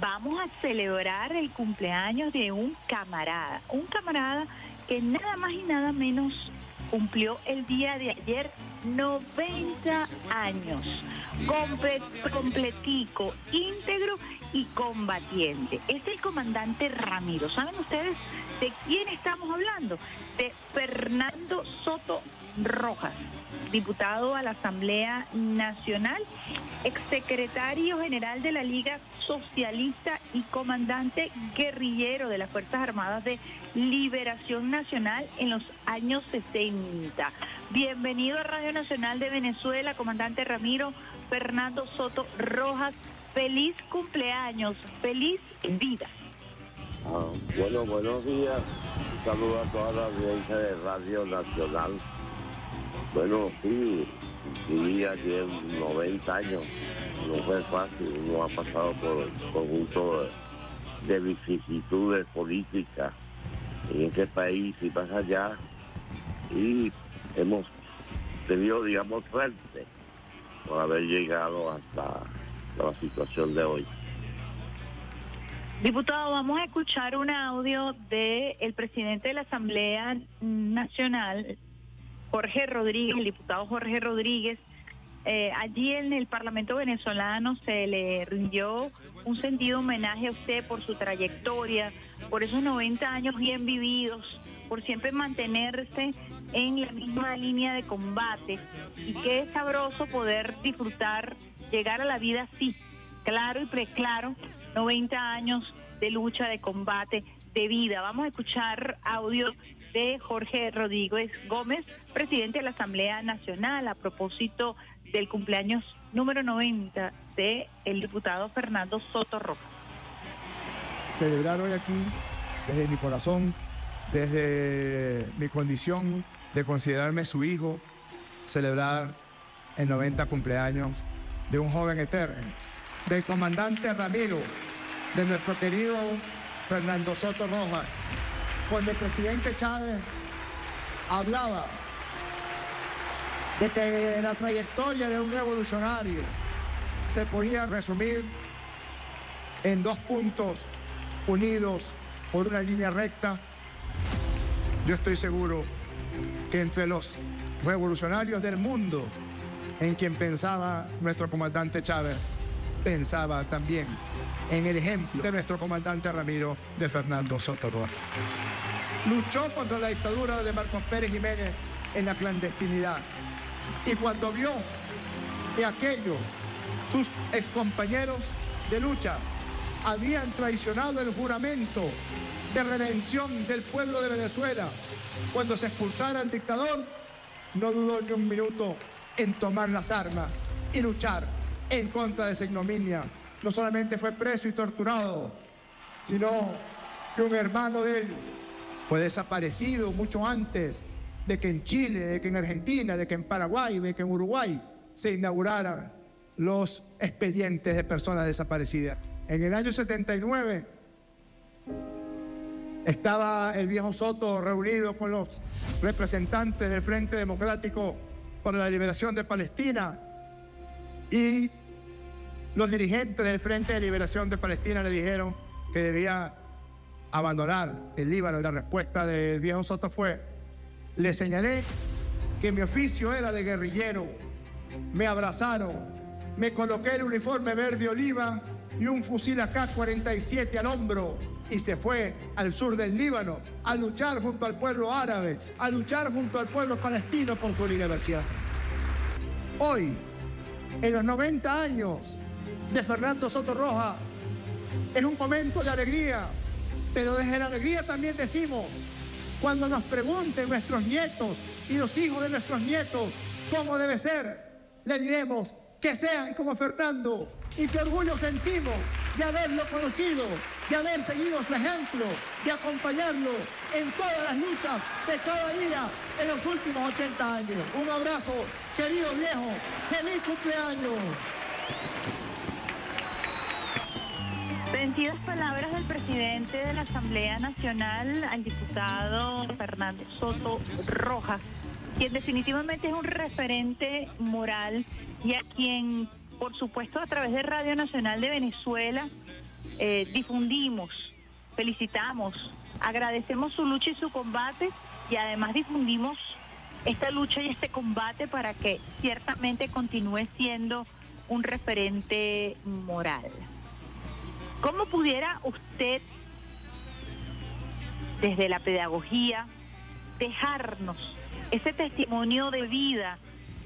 vamos a celebrar el cumpleaños de un camarada, un camarada que nada más y nada menos cumplió el día de ayer 90 años, completico, íntegro y combatiente. Es el comandante Ramiro. ¿Saben ustedes de quién estamos hablando? De Fernando Soto Rojas, diputado a la Asamblea Nacional, exsecretario general de la Liga Socialista y comandante guerrillero de las Fuerzas Armadas de Liberación Nacional en los años 60. Bienvenido a Radio Nacional de Venezuela, comandante Ramiro Fernando Soto Rojas. Feliz cumpleaños, feliz vida. Ah, bueno, buenos días. Un a toda la audiencia de Radio Nacional. Bueno, sí, viví ayer 90 años. No fue fácil, uno ha pasado por un conjunto de vicisitudes políticas en este país y más allá. Y hemos tenido, digamos, suerte por haber llegado hasta la situación de hoy. Diputado, vamos a escuchar un audio del el presidente de la Asamblea Nacional, Jorge Rodríguez, el diputado Jorge Rodríguez, eh, allí en el Parlamento venezolano se le rindió un sentido homenaje a usted por su trayectoria, por esos 90 años bien vividos, por siempre mantenerse en la misma línea de combate. Y qué sabroso poder disfrutar, llegar a la vida así, claro y preclaro, 90 años de lucha, de combate, de vida. Vamos a escuchar audio de Jorge Rodríguez Gómez, presidente de la Asamblea Nacional, a propósito del cumpleaños número 90 de el diputado Fernando Soto Rojas. Celebrar hoy aquí, desde mi corazón, desde mi condición de considerarme su hijo, celebrar el 90 cumpleaños de un joven eterno, del comandante Ramiro, de nuestro querido Fernando Soto Rojas, cuando el presidente Chávez hablaba de que la trayectoria de un revolucionario se podía resumir en dos puntos unidos por una línea recta, yo estoy seguro que entre los revolucionarios del mundo en quien pensaba nuestro comandante Chávez, pensaba también en el ejemplo de nuestro comandante Ramiro de Fernando Soto Luchó contra la dictadura de Marcos Pérez Jiménez en la clandestinidad. Y cuando vio que aquellos, sus excompañeros de lucha, habían traicionado el juramento de redención del pueblo de Venezuela, cuando se expulsara al dictador, no dudó ni un minuto en tomar las armas y luchar en contra de esa ignominia. No solamente fue preso y torturado, sino que un hermano de él fue desaparecido mucho antes de que en Chile, de que en Argentina, de que en Paraguay, de que en Uruguay se inauguraran los expedientes de personas desaparecidas. En el año 79 estaba el viejo Soto reunido con los representantes del Frente Democrático para la Liberación de Palestina y los dirigentes del Frente de Liberación de Palestina le dijeron que debía abandonar el Líbano. Y la respuesta del viejo Soto fue, le señalé que mi oficio era de guerrillero, me abrazaron, me coloqué el uniforme verde oliva y un fusil AK-47 al hombro y se fue al sur del Líbano a luchar junto al pueblo árabe, a luchar junto al pueblo palestino por su liberación. Hoy, en los 90 años de Fernando Soto Roja, es un momento de alegría, pero desde la alegría también decimos, cuando nos pregunten nuestros nietos y los hijos de nuestros nietos cómo debe ser, le diremos que sean como Fernando y qué orgullo sentimos de haberlo conocido, de haber seguido su ejemplo, de acompañarlo en todas las luchas de cada día en los últimos 80 años. Un abrazo, querido viejo, feliz cumpleaños. Vencidas palabras del presidente de la Asamblea Nacional, al diputado Fernando Soto Rojas, quien definitivamente es un referente moral y a quien, por supuesto, a través de Radio Nacional de Venezuela, eh, difundimos, felicitamos, agradecemos su lucha y su combate y además difundimos esta lucha y este combate para que ciertamente continúe siendo un referente moral. ¿Cómo pudiera usted, desde la pedagogía, dejarnos ese testimonio de vida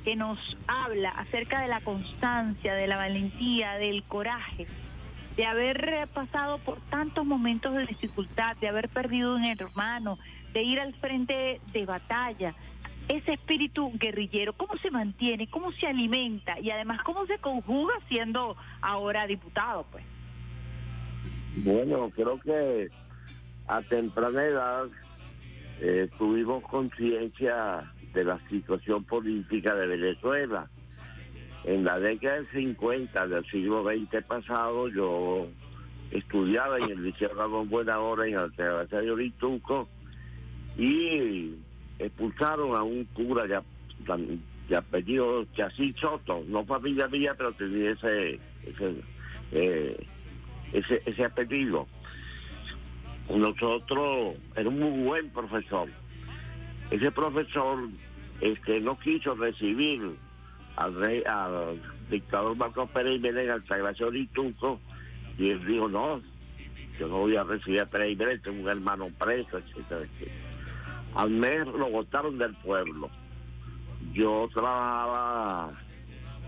que nos habla acerca de la constancia, de la valentía, del coraje, de haber pasado por tantos momentos de dificultad, de haber perdido un hermano, de ir al frente de batalla, ese espíritu guerrillero, ¿cómo se mantiene? ¿Cómo se alimenta? Y además, ¿cómo se conjuga siendo ahora diputado? pues? Bueno, creo que a temprana edad eh, tuvimos conciencia de la situación política de Venezuela. En la década del 50 del siglo XX pasado, yo estudiaba en el Liceo Ramón Buena Hora en Altea de Orituco y expulsaron a un cura ya, de apellido Chasí Soto, no familia mía, pero tenía ese ese, eh, ese, ese apellido. Nosotros, era un muy buen profesor. Ese profesor este, no quiso recibir al rey, al dictador Marcos Pérez Jiménez al Sagración Ituco, y él dijo, no, yo no voy a recibir a Pérez Jiménez, tengo un hermano preso, etcétera, etcétera. Al mes lo votaron del pueblo. Yo trabajaba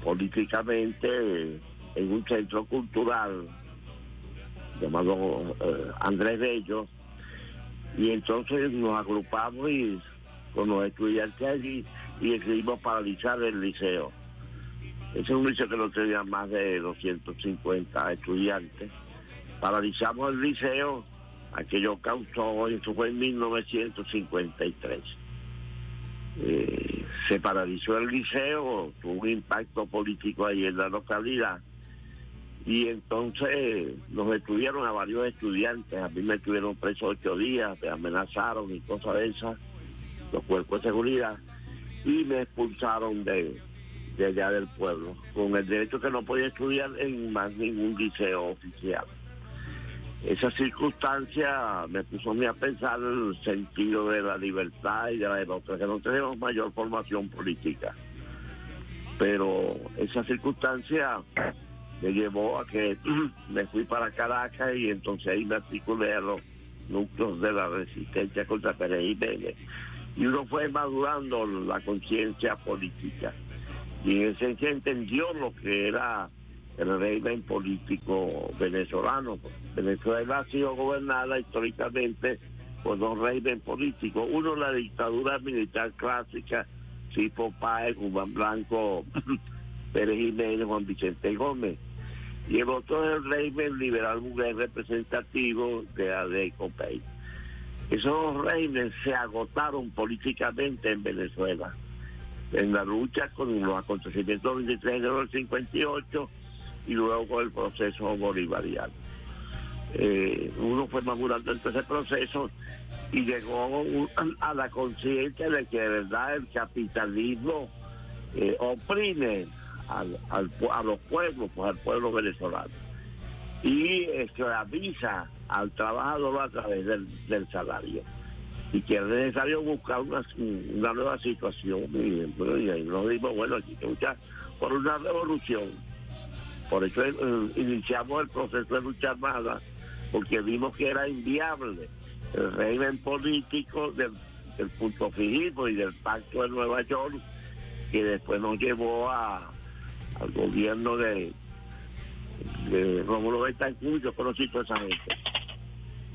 políticamente en un centro cultural llamado eh, Andrés Bello, y entonces nos agrupamos y con los estudiantes allí y decidimos paralizar el liceo. Ese es un liceo que no tenía más de 250 estudiantes. Paralizamos el liceo aquello causó, eso fue en 1953. Eh, se paralizó el liceo, tuvo un impacto político ahí en la localidad y entonces nos detuvieron a varios estudiantes, a mí me tuvieron preso ocho días, me amenazaron y cosas de esas, los cuerpos de seguridad, y me expulsaron de, de allá del pueblo, con el derecho que no podía estudiar en más ningún liceo oficial esa circunstancia me puso a mí a pensar en el sentido de la libertad y de la democracia, que no tenemos mayor formación política. Pero esa circunstancia me llevó a que me fui para Caracas y entonces ahí me articulé a los núcleos de la resistencia contra Pérez Jiménez. Y uno fue madurando la conciencia política. Y en esencia entendió lo que era el régimen político venezolano. Venezuela ha sido gobernada históricamente por dos regímenes políticos. Uno, la dictadura militar clásica, Cipo Páez, Juan Blanco, Pérez Jiménez, Juan Vicente Gómez. Y el otro es el régimen liberal mujer representativo de la ley Esos regímenes se agotaron políticamente en Venezuela. En la lucha con los acontecimientos del 23 de enero del 58 y luego con el proceso bolivariano. Eh, uno fue madurando en ese proceso y llegó a la conciencia de que de verdad el capitalismo eh, oprime al, a los pueblos, pues al pueblo venezolano, y esclaviza al trabajador a través del, salario. Y que es necesario buscar una, nueva situación. Y, y nos dimos, bueno, aquí que luchar por una revolución por eso eh, iniciamos el proceso de lucha armada, porque vimos que era inviable el régimen político del, punto fijismo y del pacto de Nueva York, que después nos llevó a, al gobierno de, de Rómulo Betancourt, yo conocí toda esa gente.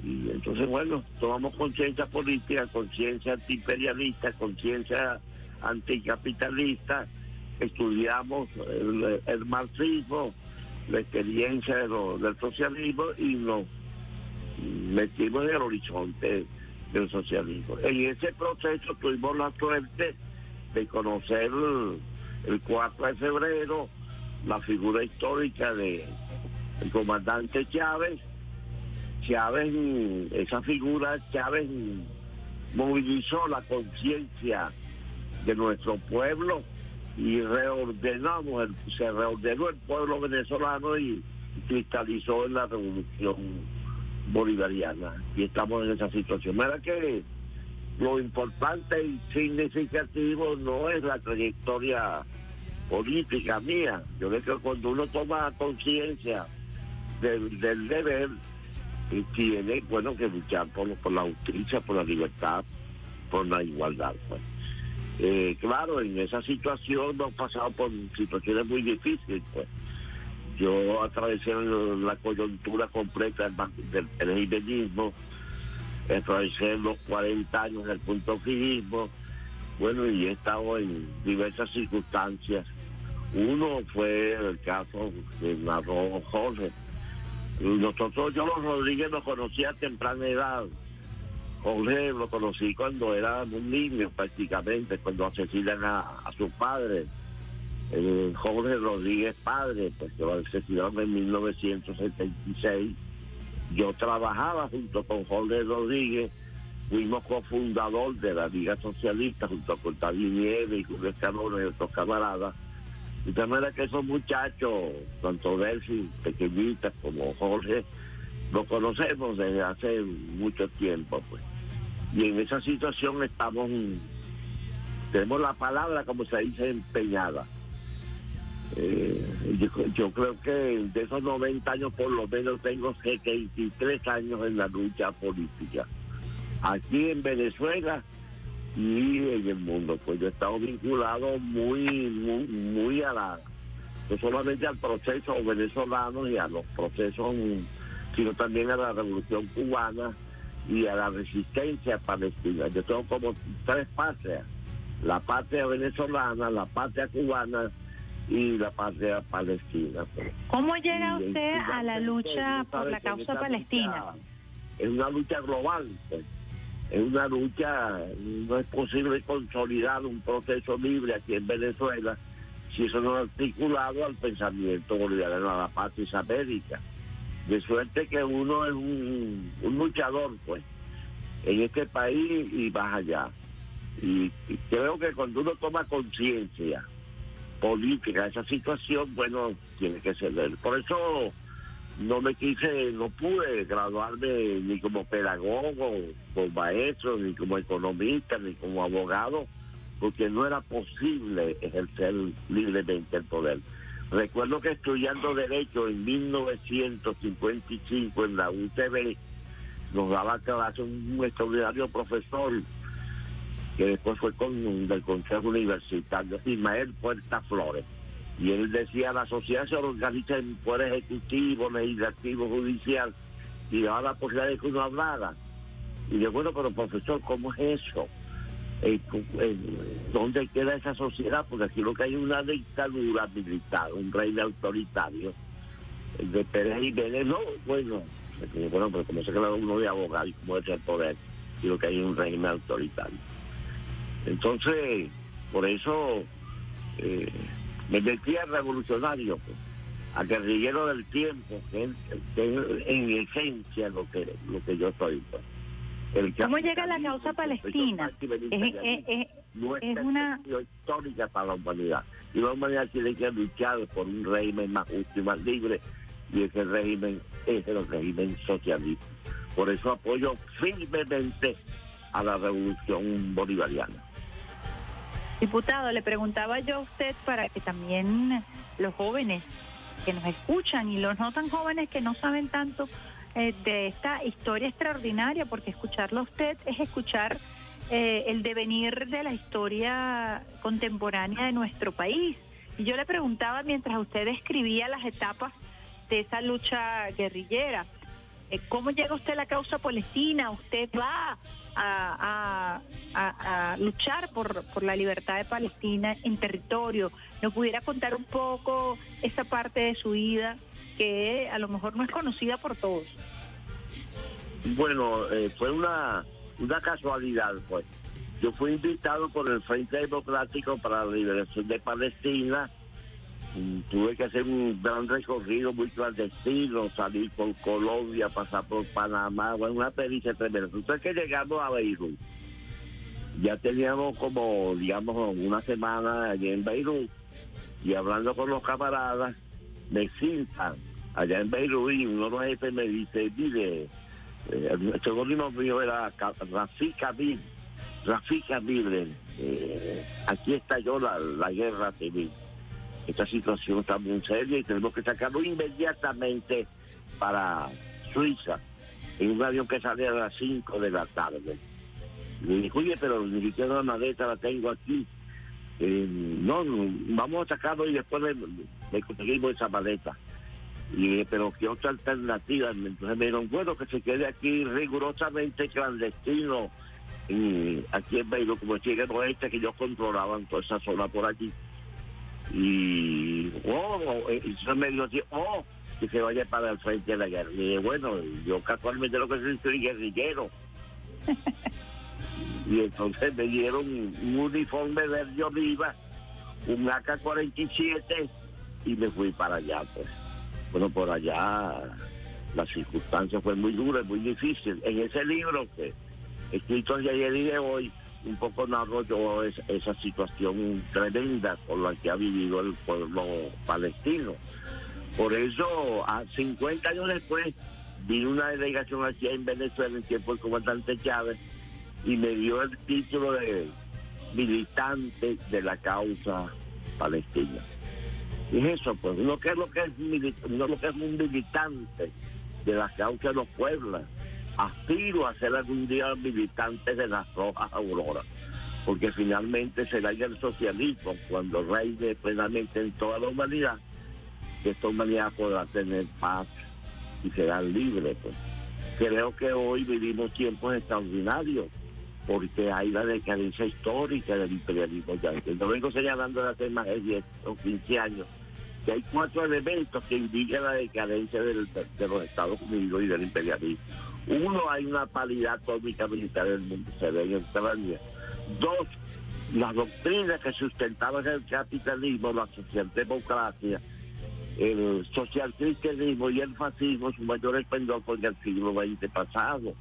Y entonces, bueno, tomamos conciencia política, conciencia antiimperialista, conciencia anticapitalista, estudiamos el marxismo, la experiencia del socialismo y nos metimos en el horizonte del socialismo. En ese proceso tuvimos la suerte de conocer el, 4 de febrero la figura histórica de el comandante Chávez. Chávez, esa figura, Chávez movilizó la conciencia de nuestro pueblo y reordenamos, el, se reordenó el pueblo venezolano y cristalizó en la revolución bolivariana y estamos en esa situación. Mira que lo importante y significativo no es la trayectoria política mía. Yo creo que cuando uno toma conciencia del, deber, y tiene bueno que luchar por, por la justicia, por la libertad, por la igualdad. Pues. Eh, claro, en esa situación hemos pasado por situaciones muy difíciles. Pues. Yo atravesé la coyuntura completa del, del atravesé los 40 años del punto fijismo, bueno, y he estado en diversas circunstancias. Uno fue el caso de narró Jorge. Nosotros, yo los Rodríguez los conocí a temprana edad. Jorge lo conocí cuando era un niño prácticamente, cuando asesinan a, su padre. Jorge Rodríguez padre, pues que lo asesinaron en 1976 yo trabajaba junto con Jorge Rodríguez, fuimos cofundador de la Liga Socialista junto con David Nieves y Julio Escalona y otros camaradas. De manera que esos muchachos, tanto Delphi, pequeñitas como Jorge, los conocemos desde hace mucho tiempo, pues. Y en esa situación estamos, tenemos la palabra, como se dice, empeñada. Eh, yo, creo que de esos 90 años por lo menos tengo 73 años en la lucha política. Aquí en Venezuela y en el mundo. Pues yo he estado vinculado muy, muy, muy a la, no solamente al proceso venezolano y a los procesos, sino también a la revolución cubana y a la resistencia palestina. Yo tengo como tres patrias, la patria venezolana, la patria cubana y la patria palestina. Pues. ¿Cómo llega usted a la lucha por la causa palestina? es una lucha global, pues. Es una lucha, no es posible consolidar un proceso libre aquí en Venezuela si eso no es articulado al pensamiento boliviano, a la patria América. De suerte que uno es un, luchador, pues, en este país y más allá. y creo que cuando uno toma conciencia, política, esa situación, bueno, tiene que ceder. Por eso no me quise, no pude graduarme ni como pedagogo, como maestro, ni como economista, ni como abogado, porque no era posible ejercer libremente el poder. Recuerdo que estudiando Derecho en 1955 en la UTB, nos daba clase un extraordinario profesor que después fue con del Consejo Universitario, Ismael Puerta Flores. Y él decía, la sociedad se organiza en poder ejecutivo, legislativo, judicial, y daba la posibilidad de que uno hablara. Y yo, bueno, pero profesor, ¿cómo es eso? Eh, eh, ¿Dónde queda esa sociedad? Porque aquí lo que hay es una dictadura militar, un rey autoritario. El de Pérez y Vélez, no, bueno, bueno, pero como se queda uno de abogado y cómo es el poder, y lo que hay es un régimen autoritario. Entonces, por eso eh, me metí a revolucionario, pues, a guerrillero del tiempo, que es, en esencia lo que lo que yo soy. Pues. ¿Cómo llega la causa palestina? Es, una histórica para la humanidad. Y la humanidad tiene que luchar por un régimen más justo y más libre, y ese régimen es el régimen socialista. Por eso apoyo firmemente a la revolución bolivariana. Diputado, le preguntaba yo a usted para que también los jóvenes que nos escuchan y los no tan jóvenes que no saben tanto eh, de esta historia extraordinaria, porque escucharlo a usted es escuchar eh, el devenir de la historia contemporánea de nuestro país. Y yo le preguntaba mientras usted escribía las etapas de esa lucha guerrillera, eh, ¿cómo llega usted a la causa palestina? ¿Usted va a, luchar por, por la libertad de Palestina en territorio. ¿Nos pudiera contar un poco esa parte de su vida que a lo mejor no es conocida por todos? Bueno, eh, fue una, una casualidad, pues. Yo fui invitado por el Frente Democrático para la Liberación de Palestina tuve que hacer un gran recorrido muy clandestino, salir por Colombia, pasar por Panamá, bueno, una pericia tremenda. Entonces que llegamos a Beirut. Ya teníamos como, digamos, una semana allí en Beirut y hablando con los camaradas, me citan allá en Beirut y uno de los jefes me dice, mire, eh, el seudónimo mío era Rafika Bill, Rafika Bill, eh, aquí estalló la, la guerra civil. Esta situación está muy seria y tenemos que sacarlo inmediatamente para Suiza, en un avión que sale a las 5 de la tarde. Le dije, oye, pero ni siquiera la maleta la tengo aquí. Eh, no, vamos a sacarlo y después le, conseguimos esa maleta. Y pero ¿qué otra alternativa? Entonces me dijeron, bueno, que se quede aquí rigurosamente clandestino, y aquí en Beirut, como decía el oeste, que ellos controlaban toda esa zona por allí. Y, oh, eh, y entonces me dijo así, oh, que se vaya para el frente de la guerra. Y bueno, yo casualmente lo que soy, soy guerrillero. y entonces me dieron un uniforme verde oliva, un AK-47 y me fui para allá. pues Bueno, por allá las circunstancias fue muy duras, muy difícil. En ese libro que escrito de ayer y de hoy, un poco narro yo esa situación tremenda con la que ha vivido el pueblo palestino. Por eso, a 50 años después, vino una delegación aquí en Venezuela en tiempo del comandante Chávez y me dio el título de militante de la causa palestina. Y eso, pues, uno que es lo que es, uno que es un militante de la causa de los pueblos. Aspiro a ser algún día militante de las rojas auroras, porque finalmente será el socialismo cuando reine plenamente en toda la humanidad, que esta humanidad podrá tener paz y será libre. Pues. Creo que hoy vivimos tiempos extraordinarios porque hay la decadencia histórica del imperialismo yankee. No vengo señalando de hace más de 10 o 15 años que hay cuatro elementos que indican la decadencia de los Estados Unidos y del imperialismo. Uno, hay una palidad atómica militar del mundo, se ve en Ucrania. Dos, las doctrinas que sustentaban el capitalismo, la socialdemocracia, el socialcristianismo y el fascismo, su mayor esplendor fue en el siglo XX pasado,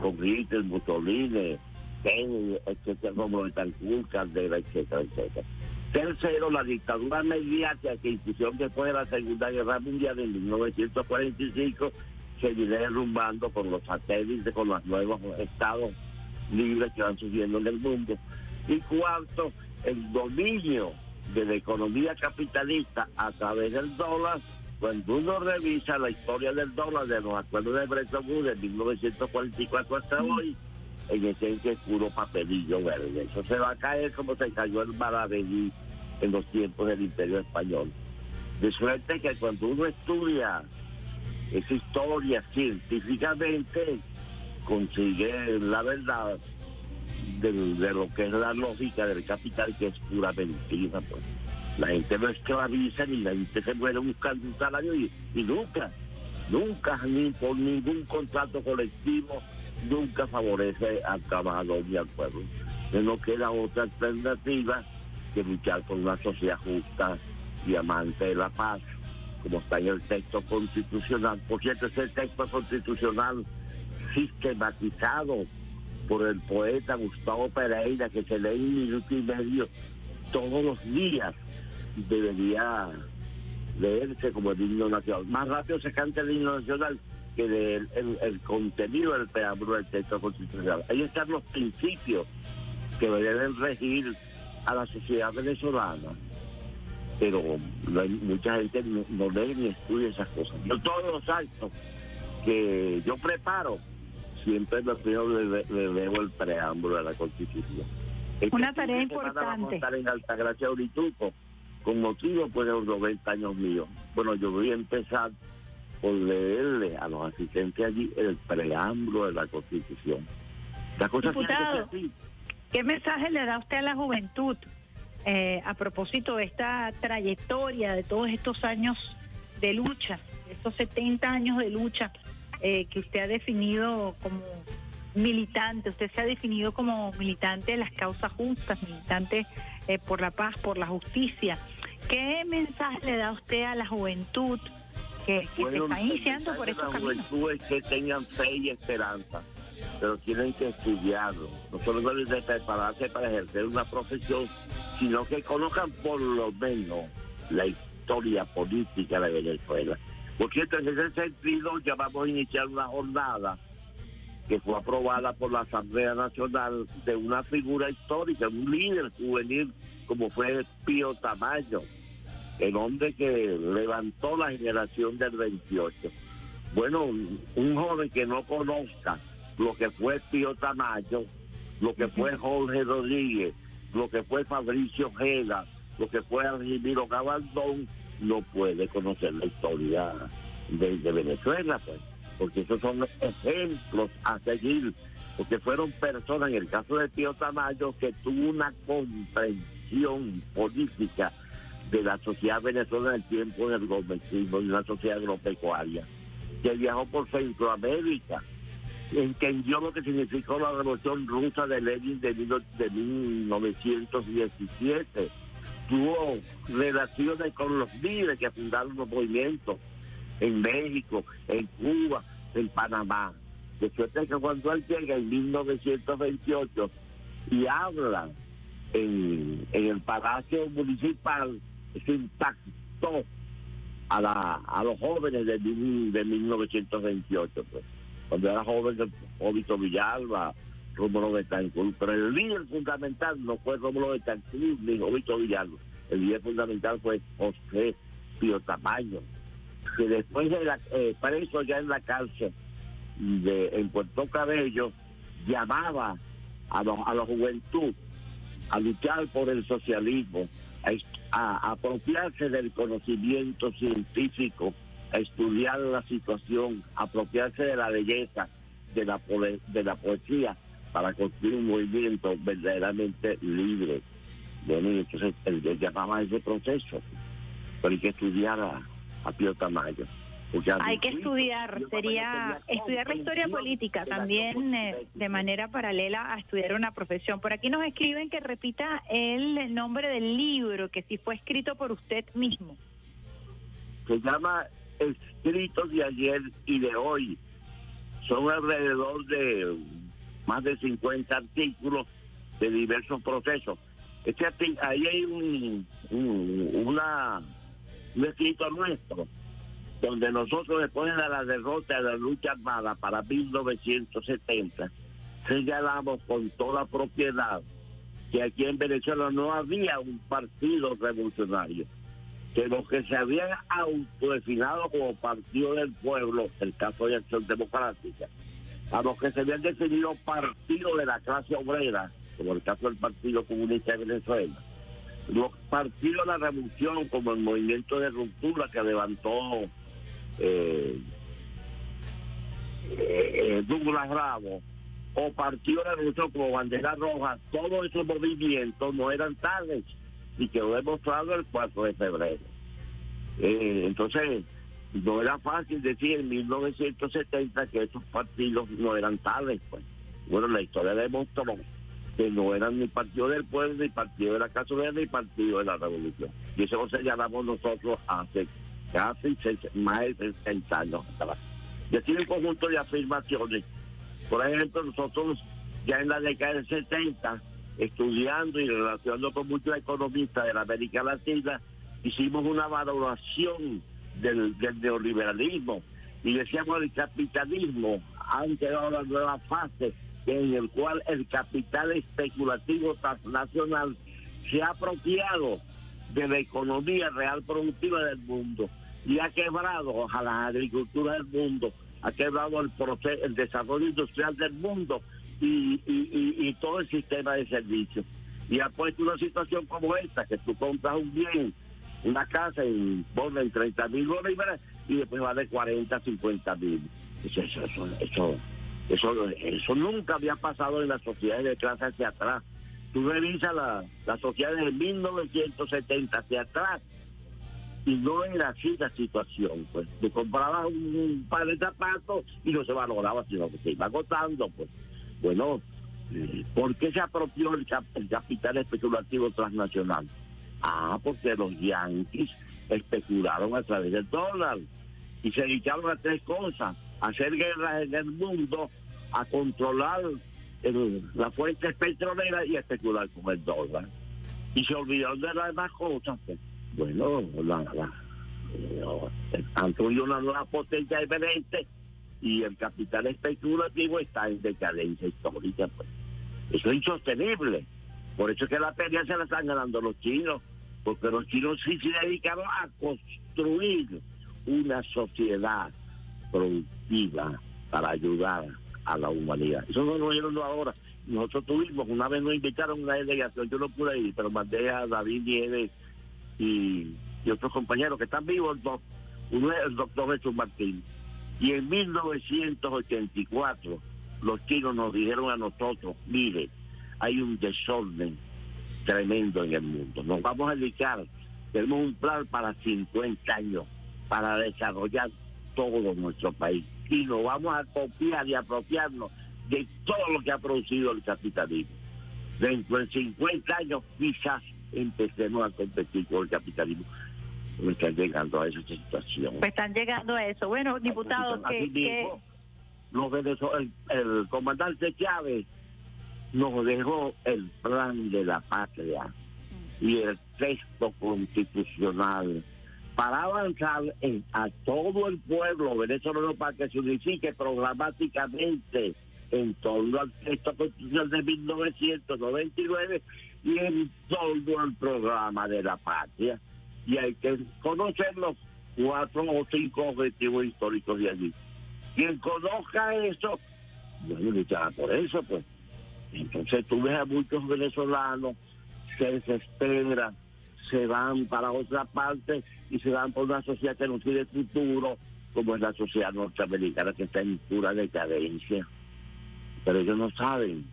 con Hitler, Mussolini, etcétera, como Betancourt, Caldera, etcétera, etcétera. Tercero, la dictadura mediática que institución después de la Segunda Guerra Mundial en 1945 se viene derrumbando con los satélites, con los nuevos estados libres que van surgiendo en el mundo. Y cuarto, el dominio de la economía capitalista a través del dólar. Cuando uno revisa la historia del dólar de los acuerdos de Bretton Woods de 1944 hasta hoy, en esencia es puro papelillo verde. Eso se va a caer como se cayó el Maravedí en los tiempos del Imperio Español. De suerte que cuando uno estudia esa historia científicamente, consigue la verdad de, lo que es la lógica del capital, que es pura mentira. Pues. La gente no esclaviza ni la gente se muere buscando un salario y, y nunca, nunca, ni por ningún contrato colectivo nunca favorece al trabajador ni al pueblo. No queda otra alternativa que luchar por una sociedad justa y amante de la paz, como está en el texto constitucional. Por cierto, ese texto constitucional sistematizado por el poeta Gustavo Pereira, que se lee un minuto y medio todos los días, debería leerse como el himno nacional. Más rápido se canta el himno nacional que del el, contenido del preámbulo del texto constitucional. Ahí están los principios que deben regir a la sociedad venezolana, pero mucha gente no, lee ni estudia esas cosas. Yo todos los actos que yo preparo, siempre lo primero le, leo el preámbulo de la Constitución. Una tarea importante. Vamos a estar en Altagracia Urituco, con motivo pues, de los 90 años míos. Bueno, yo voy a empezar por leerle a los asistentes allí el preámbulo de la Constitución. La cosa Diputado, ¿qué mensaje le da usted a la juventud eh, a propósito de esta trayectoria de todos estos años de lucha, estos 70 años de lucha eh, que usted ha definido como militante, usted se ha definido como militante de las causas justas, militante eh, por la paz, por la justicia. ¿Qué mensaje le da usted a la juventud que, se está iniciando por estos caminos? es que tengan fe y esperanza, pero tienen que estudiarlo. No solo deben de prepararse para ejercer una profesión, sino que conozcan por lo menos la historia política de Venezuela. Por cierto, en ese sentido ya vamos a iniciar una jornada que fue aprobada por la Asamblea Nacional de una figura histórica, un líder juvenil como fue Pío Tamayo, el hombre que levantó la generación del 28. Bueno, un joven que no conozca lo que fue Pío Tamayo, lo que fue Jorge Rodríguez, lo que fue Fabricio Gela, lo que fue Argimiro Gabaldón, no puede conocer la historia de, de Venezuela, pues porque esos son ejemplos a seguir, porque fueron personas, en el caso de Tío Tamayo, que tuvo una comprensión política de la sociedad venezolana el tiempo del gobernismo, de una sociedad agropecuaria, que viajó por Centroamérica, entendió lo que significó la revolución rusa de Lenin de, de 1917, tuvo relaciones con los líderes que fundaron los movimientos, en México, en Cuba, en Panamá. De suerte que cuando él llega en 1928 y habla en, el Palacio Municipal, se impactó a, la, a los jóvenes de, de 1928. Pues. Cuando era joven, Óbito Villalba, Rómulo Betancourt. Pero el líder fundamental no fue Rómulo Betancourt ni Óbito Villalba. El líder fundamental fue José Pío Tamaño que después de la, eh, preso ya en la cárcel de, en Puerto Cabello, llamaba a, los, a la juventud a luchar por el socialismo, a, apropiarse del conocimiento científico, estudiar la situación, apropiarse de la belleza, de la, de la poesía, para construir un movimiento verdaderamente libre. Bueno, entonces él llamaba a ese proceso, pero hay que estudiar a, a Pío Tamayo. Hay que estudiar, sería estudiar la historia política también eh, de manera paralela a estudiar una profesión. Por aquí nos escriben que repita el nombre del libro, que si fue escrito por usted mismo. Se llama Escritos de ayer y de hoy. Son alrededor de más de 50 artículos de diversos procesos. Este, ahí hay un, una un escrito nuestro, donde nosotros después de la derrota de la lucha armada para 1970, señalamos con toda propiedad que aquí en Venezuela no había un partido revolucionario, que los que se habían autodefinado como partido del pueblo, el caso de Acción Democrática, a los que se habían definido partido de la clase obrera, como el caso del Partido Comunista de Venezuela, los partidos de la revolución, como el movimiento de ruptura que levantó eh, eh, Douglas Ramos, o partido de la revolución como Bandera Roja, todos esos movimientos no eran tales y quedó demostrado el 4 de febrero. Eh, entonces, no era fácil decir en 1970 que esos partidos no eran tales. Pues. Bueno, la historia demostró que no eran ni partido del pueblo, ni partido de la Casa ni partido de la Revolución. Y eso lo señalamos nosotros hace casi más de 60 años Y así un conjunto de afirmaciones. Por ejemplo, nosotros ya en la década del 70, estudiando y relacionando con muchos economistas de la América Latina, hicimos una valoración del, neoliberalismo. Y decíamos el capitalismo ha llegado a la nueva fase en el cual el capital especulativo transnacional se ha apropiado de la economía real productiva del mundo y ha quebrado a la agricultura del mundo, ha quebrado el, proceso, el desarrollo industrial del mundo y, y, todo el sistema de servicios. Y ha puesto una situación como esta, que tú compras un bien, una casa en, en 30 mil bolívares y después vale 40, 50 mil. Eso, eso, eso, eso eso, nunca había pasado en las sociedades de clase hacia atrás. Tú revisas la, la sociedad de 1970 hacia atrás y no era así la situación. Pues tú comprabas un, par de zapatos y no se valoraba, sino que se iba agotando. Pues bueno, eh, ¿por qué se apropió el, el capital especulativo transnacional? Ah, porque los yanquis especularon a través del dólar y se dedicaron a tres cosas hacer guerras en el mundo, a controlar la fuente petrolera y a especular con el dólar. Y se olvidaron de las demás cosas. Pues. Bueno, la, Antonio una nueva potencia diferente y el capital especulativo está en decadencia histórica. Pues. Eso es insostenible. Por eso es que la pelea se la están ganando los chinos, porque los chinos sí se dedicaron a construir una sociedad productiva para ayudar a la humanidad. Eso no lo vieron ahora. Nosotros tuvimos, una vez nos invitaron a una delegación, yo no pude ir, pero mandé a David Nieves y, otros compañeros que están vivos, uno es el doctor Jesús Martín. Y en 1984 los chinos nos dijeron a nosotros, mire, hay un desorden tremendo en el mundo. Nos vamos a dedicar, tenemos un plan para 50 años para desarrollar todo nuestro país. Y nos vamos a copiar y apropiarnos de todo lo que ha producido el capitalismo. Dentro de 50 años quizás empecemos a competir con el capitalismo. Me están llegando a esa situación. Pues están llegando a eso. Bueno, diputado, que... el, el comandante Chávez nos dejó el plan de la patria y el texto constitucional para avanzar en, a todo el pueblo venezolano para que se unifique programáticamente en torno al texto constitucional de 1999 y en torno al programa de la patria. Y hay que conocer los cuatro o cinco objetivos históricos de allí. Quien conozca eso, bueno, luchará por eso, pues. Entonces tú ves a muchos venezolanos se desesperan, se van para otra parte y se van por una sociedad que no tiene futuro, como es la sociedad norteamericana que está en pura decadencia. Pero ellos no saben,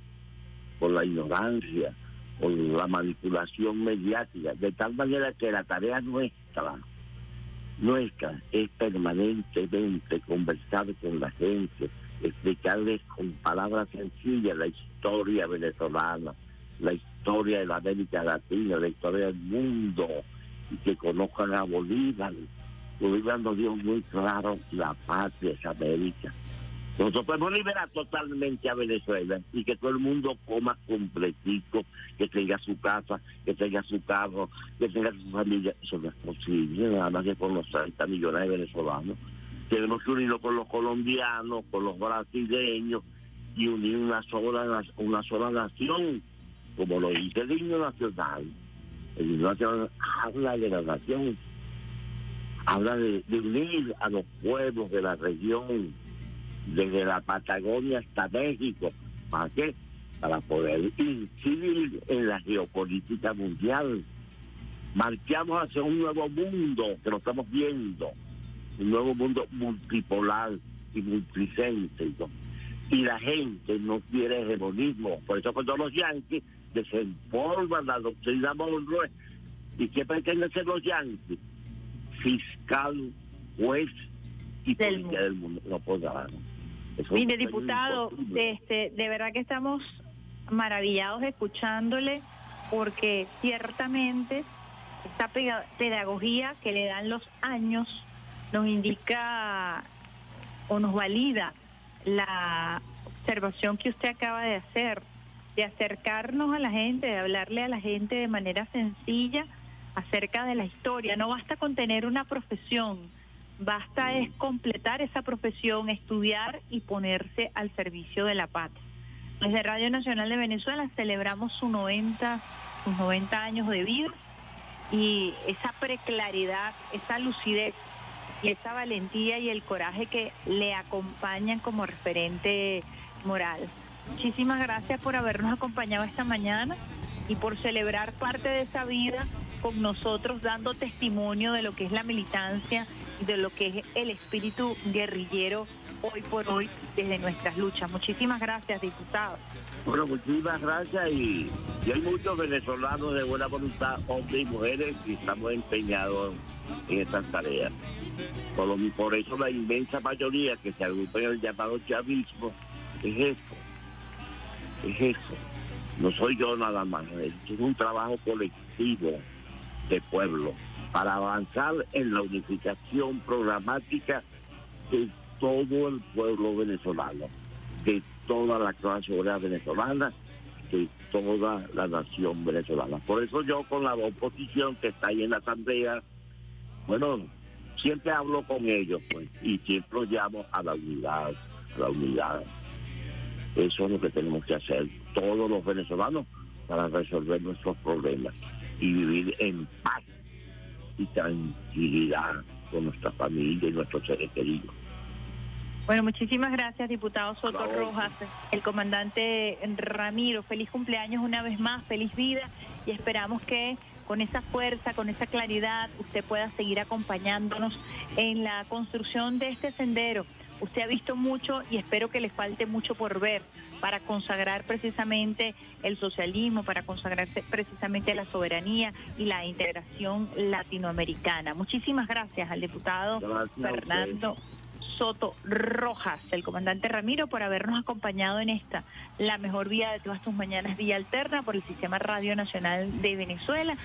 por la ignorancia, por la manipulación mediática, de tal manera que la tarea nuestra, nuestra es permanentemente conversar con la gente, explicarles con palabras sencillas la historia venezolana, la historia de la América Latina, la historia del mundo, y que conozcan a Bolívar. Bolívar nos dio muy claro la patria es América. Nosotros podemos liberar totalmente a Venezuela y que todo el mundo coma completito, que tenga su casa, que tenga su carro, que tenga su familia. Eso no es posible, nada más que con los 30 millones de venezolanos. Tenemos que unirnos con los colombianos, con los brasileños y unir una sola, una sola nación, como lo dice el himno nacional. El himno nacional habla de la nación, habla de, unir a los pueblos de la región, desde la Patagonia hasta México. ¿Para qué? Para poder incidir en la geopolítica mundial. Marchamos hacia un nuevo mundo que lo estamos viendo un nuevo mundo multipolar y multicéntrico. Y la gente no quiere hegemonismo. Por eso cuando los yanquis desenforman la doctrina Monroe, ¿y qué pretenden ser los yanquis? Fiscal, juez y del policía del mundo. No podrán. Mire, diputado, este, de verdad que estamos maravillados escuchándole porque ciertamente esta pedagogía que le dan los años nos indica o nos valida la observación que usted acaba de hacer, de acercarnos a la gente, de hablarle a la gente de manera sencilla acerca de la historia. No basta con tener una profesión, basta es completar esa profesión, estudiar y ponerse al servicio de la patria. Desde Radio Nacional de Venezuela celebramos sus 90, sus 90 años de vida y esa preclaridad, esa lucidez y esa valentía y el coraje que le acompañan como referente moral. Muchísimas gracias por habernos acompañado esta mañana y por celebrar parte de esa vida con nosotros dando testimonio de lo que es la militancia de lo que es el espíritu guerrillero hoy por hoy desde nuestras luchas. Muchísimas gracias, diputado. Bueno, muchísimas gracias y, hay muchos venezolanos de buena voluntad, hombres y mujeres, y estamos empeñados en estas tareas. Por, por eso la inmensa mayoría que se agrupa en el llamado chavismo es eso, es eso. No soy yo nada más, es un trabajo colectivo de pueblo para avanzar en la unificación programática de todo el pueblo venezolano, de toda la clase obrera venezolana, de toda la nación venezolana. Por eso yo con la oposición que está ahí en la asamblea, bueno, siempre hablo con ellos, pues, y siempre los llamo a la unidad, a la unidad. Eso es lo que tenemos que hacer todos los venezolanos para resolver nuestros problemas y vivir en paz y tranquilidad con nuestra familia y nuestros seres queridos. Bueno, muchísimas gracias, diputado Soto Rojas, el comandante Ramiro. Feliz cumpleaños una vez más, feliz vida y esperamos que con esa fuerza, con esa claridad, usted pueda seguir acompañándonos en la construcción de este sendero. Usted ha visto mucho y espero que le falte mucho por ver para consagrar precisamente el socialismo, para consagrar precisamente la soberanía y la integración latinoamericana. Muchísimas gracias al diputado Fernando. Soto Rojas, el comandante Ramiro, por habernos acompañado en esta, la mejor vía de todas tus mañanas, vía alterna por el Sistema Radio Nacional de Venezuela.